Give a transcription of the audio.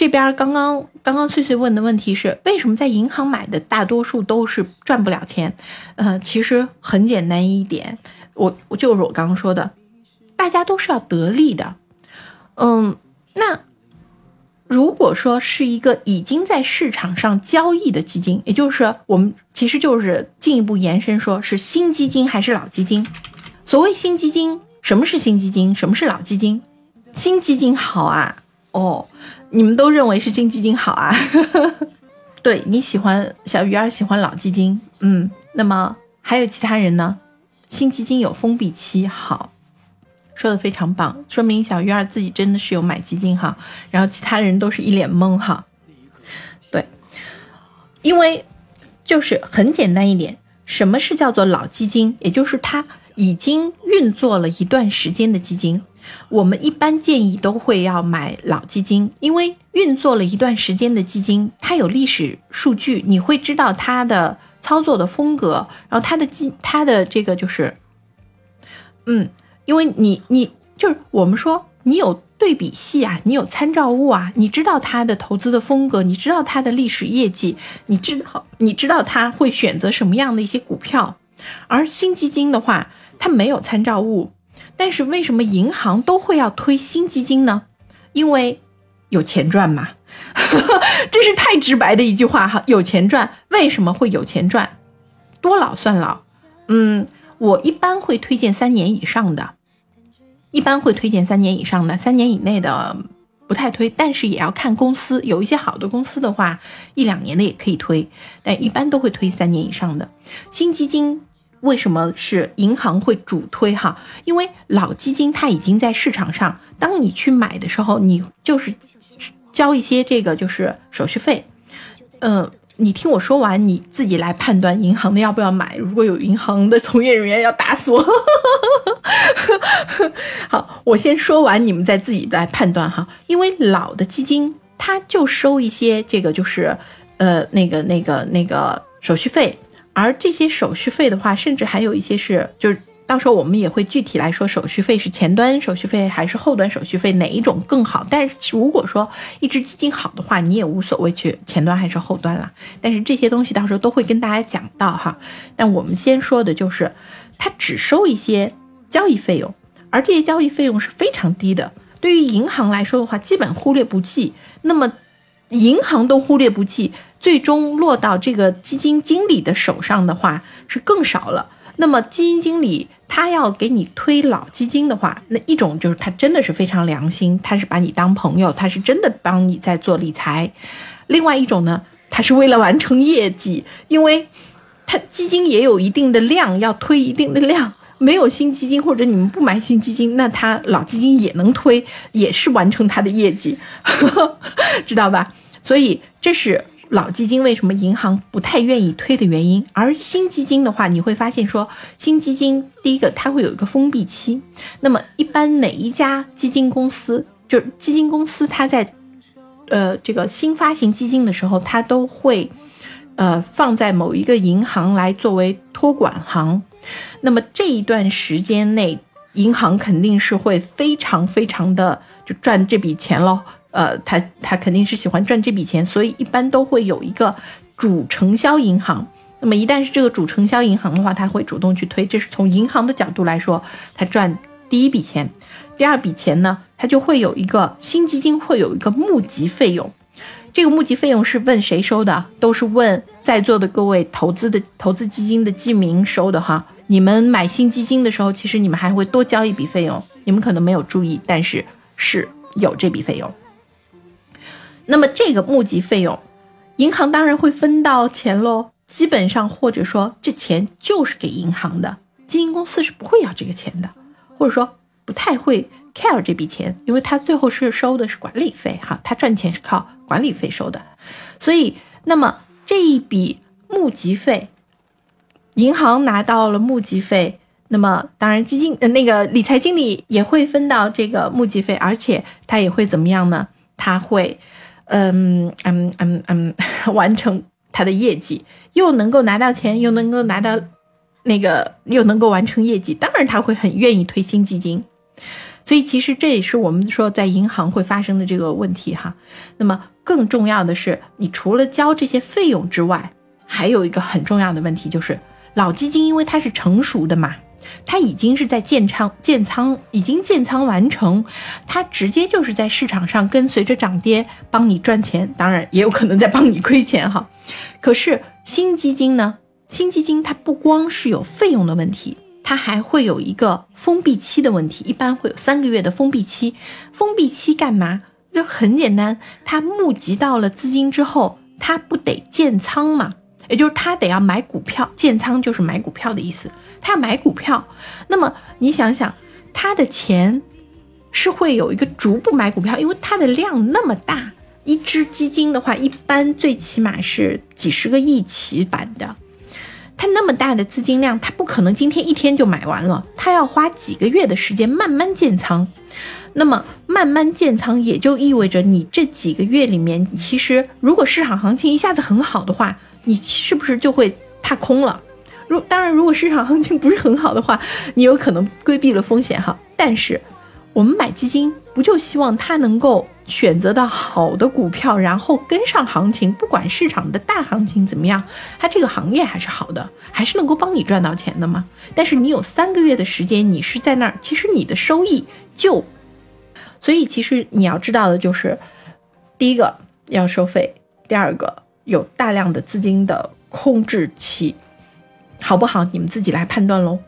这边刚刚刚刚翠翠问的问题是，为什么在银行买的大多数都是赚不了钱？呃，其实很简单一点，我我就是我刚刚说的，大家都是要得利的。嗯，那如果说是一个已经在市场上交易的基金，也就是我们其实就是进一步延伸，说是新基金还是老基金？所谓新基金，什么是新基金？什么是老基金？新基金好啊，哦，你们都认为是新基金好啊？对你喜欢小鱼儿喜欢老基金，嗯，那么还有其他人呢？新基金有封闭期，好，说的非常棒，说明小鱼儿自己真的是有买基金哈，然后其他人都是一脸懵哈。对，因为就是很简单一点，什么是叫做老基金？也就是它已经运作了一段时间的基金。我们一般建议都会要买老基金，因为运作了一段时间的基金，它有历史数据，你会知道它的操作的风格，然后它的基，它的这个就是，嗯，因为你你就是我们说你有对比系啊，你有参照物啊，你知道它的投资的风格，你知道它的历史业绩，你知道你知道它会选择什么样的一些股票，而新基金的话，它没有参照物。但是为什么银行都会要推新基金呢？因为有钱赚嘛，这是太直白的一句话哈。有钱赚，为什么会有钱赚？多老算老？嗯，我一般会推荐三年以上的，一般会推荐三年以上的，三年以内的不太推。但是也要看公司，有一些好的公司的话，一两年的也可以推，但一般都会推三年以上的新基金。为什么是银行会主推哈？因为老基金它已经在市场上，当你去买的时候，你就是交一些这个就是手续费。嗯，你听我说完，你自己来判断银行的要不要买。如果有银行的从业人员要打死我，好，我先说完，你们再自己来判断哈。因为老的基金它就收一些这个就是呃那个那个那个手续费。而这些手续费的话，甚至还有一些是，就是到时候我们也会具体来说，手续费是前端手续费还是后端手续费哪一种更好。但是如果说一只基金好的话，你也无所谓去前端还是后端了。但是这些东西到时候都会跟大家讲到哈。但我们先说的就是，它只收一些交易费用，而这些交易费用是非常低的。对于银行来说的话，基本忽略不计。那么银行都忽略不计。最终落到这个基金经理的手上的话是更少了。那么基金经理他要给你推老基金的话，那一种就是他真的是非常良心，他是把你当朋友，他是真的帮你在做理财。另外一种呢，他是为了完成业绩，因为他基金也有一定的量要推一定的量，没有新基金或者你们不买新基金，那他老基金也能推，也是完成他的业绩，知道吧？所以这是。老基金为什么银行不太愿意推的原因，而新基金的话，你会发现说，新基金第一个它会有一个封闭期。那么一般哪一家基金公司，就是基金公司，它在呃这个新发行基金的时候，它都会呃放在某一个银行来作为托管行。那么这一段时间内，银行肯定是会非常非常的就赚这笔钱喽。呃，他他肯定是喜欢赚这笔钱，所以一般都会有一个主承销银行。那么一旦是这个主承销银行的话，他会主动去推，这是从银行的角度来说，他赚第一笔钱。第二笔钱呢，他就会有一个新基金会有一个募集费用。这个募集费用是问谁收的？都是问在座的各位投资的投资基金的基民收的哈。你们买新基金的时候，其实你们还会多交一笔费用，你们可能没有注意，但是是有这笔费用。那么这个募集费用，银行当然会分到钱喽。基本上或者说这钱就是给银行的，基金公司是不会要这个钱的，或者说不太会 care 这笔钱，因为他最后是收的是管理费哈，他赚钱是靠管理费收的。所以，那么这一笔募集费，银行拿到了募集费，那么当然基金呃那个理财经理也会分到这个募集费，而且他也会怎么样呢？他会。嗯嗯嗯嗯，完成他的业绩，又能够拿到钱，又能够拿到那个，又能够完成业绩，当然他会很愿意推新基金。所以其实这也是我们说在银行会发生的这个问题哈。那么更重要的是，你除了交这些费用之外，还有一个很重要的问题就是，老基金因为它是成熟的嘛。它已经是在建仓，建仓已经建仓完成，它直接就是在市场上跟随着涨跌帮你赚钱，当然也有可能在帮你亏钱哈。可是新基金呢？新基金它不光是有费用的问题，它还会有一个封闭期的问题，一般会有三个月的封闭期。封闭期干嘛？就很简单，它募集到了资金之后，它不得建仓嘛？也就是他得要买股票，建仓就是买股票的意思。他要买股票，那么你想想，他的钱是会有一个逐步买股票，因为它的量那么大，一只基金的话，一般最起码是几十个亿起板的。它那么大的资金量，它不可能今天一天就买完了，它要花几个月的时间慢慢建仓。那么慢慢建仓，也就意味着你这几个月里面，其实如果市场行情一下子很好的话，你是不是就会踏空了？如当然，如果市场行情不是很好的话，你有可能规避了风险哈。但是，我们买基金不就希望它能够选择到好的股票，然后跟上行情，不管市场的大行情怎么样，它这个行业还是好的，还是能够帮你赚到钱的吗？但是你有三个月的时间，你是在那儿，其实你的收益就……所以其实你要知道的就是，第一个要收费，第二个。有大量的资金的控制期，好不好？你们自己来判断喽。